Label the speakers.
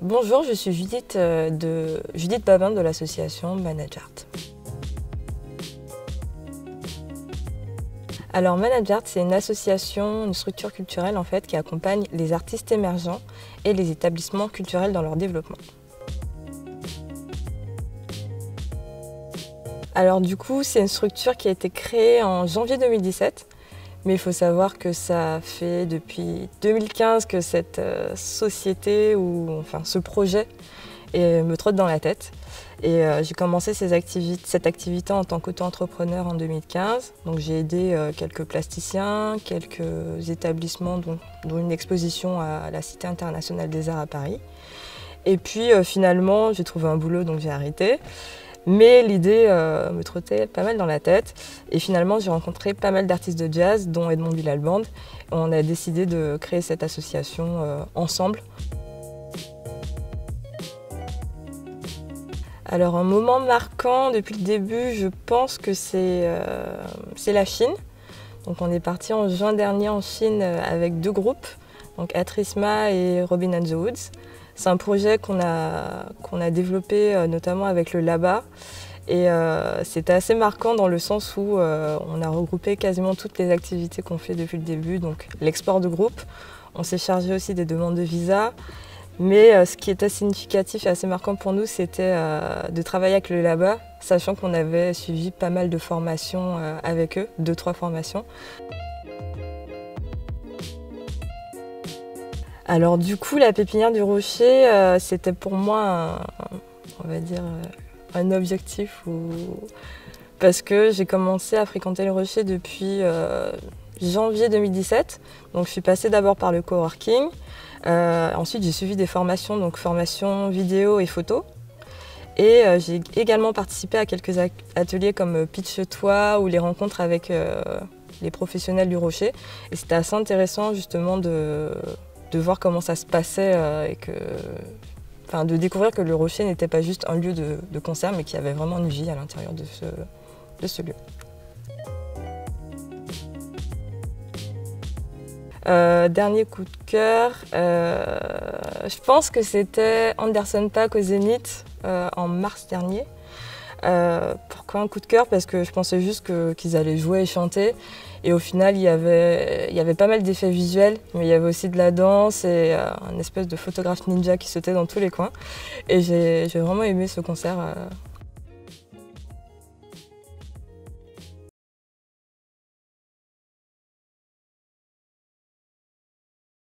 Speaker 1: Bonjour, je suis Judith, euh, de, Judith Babin de l'association Managart. Alors Managart, c'est une association, une structure culturelle en fait qui accompagne les artistes émergents et les établissements culturels dans leur développement. Alors du coup, c'est une structure qui a été créée en janvier 2017 mais il faut savoir que ça fait depuis 2015 que cette euh, société ou enfin ce projet me trotte dans la tête. Et euh, j'ai commencé cette activité en tant qu'auto-entrepreneur en 2015. Donc j'ai aidé euh, quelques plasticiens, quelques établissements, dont, une exposition à la Cité internationale des arts à Paris. Et puis finalement, j'ai trouvé un boulot, donc j'ai arrêté. Mais l'idée euh, me trottait pas mal dans la tête. Et finalement, j'ai rencontré pas mal d'artistes de jazz, dont Edmond Villalband. On a décidé de créer cette association euh, ensemble. Alors un moment marquant depuis le début, je pense que c'est euh, la Chine. Donc on est parti en juin dernier en Chine avec deux groupes, donc Atrisma et Robin and the Woods. C'est un projet qu'on a, qu'on a développé euh, notamment avec le LABA. Et euh, c'était assez marquant dans le sens où euh, on a regroupé quasiment toutes les activités qu'on fait depuis le début, donc l'export de groupe. On s'est chargé aussi des demandes de visa. Mais ce qui était significatif et assez marquant pour nous, c'était de travailler avec le LABA, sachant qu'on avait suivi pas mal de formations avec eux, deux, trois formations. Alors du coup, la pépinière du rocher, euh, c'était pour moi, un, on va dire, euh, un objectif parce que j'ai commencé à fréquenter le rocher depuis euh, janvier 2017. Donc je suis passée d'abord par le coworking. ensuite, j'ai suivi des formations, donc formation vidéo et photo. Et j'ai également participé à quelques ateliers comme Pitch Toi ou les rencontres avec les professionnels du rocher. Et c'était assez intéressant justement de de voir comment ça se passait euh, et que, enfin, de découvrir que le rocher n'était pas juste un lieu de, concert, mais qu'il y avait vraiment une vie à l'intérieur de ce, de ce lieu. Euh, dernier coup de cœur, euh, je pense que c'était Anderson Pack au Zénith en mars dernier. Pourquoi un coup de cœur Parce que je pensais juste qu'ils allaient jouer et chanter. Et au final, il y avait, il y avait pas mal d'effets visuels, mais il y avait aussi de la danse et euh, un espèce de photographe ninja qui sautait dans tous les coins. Et j'ai vraiment aimé ce concert. Euh,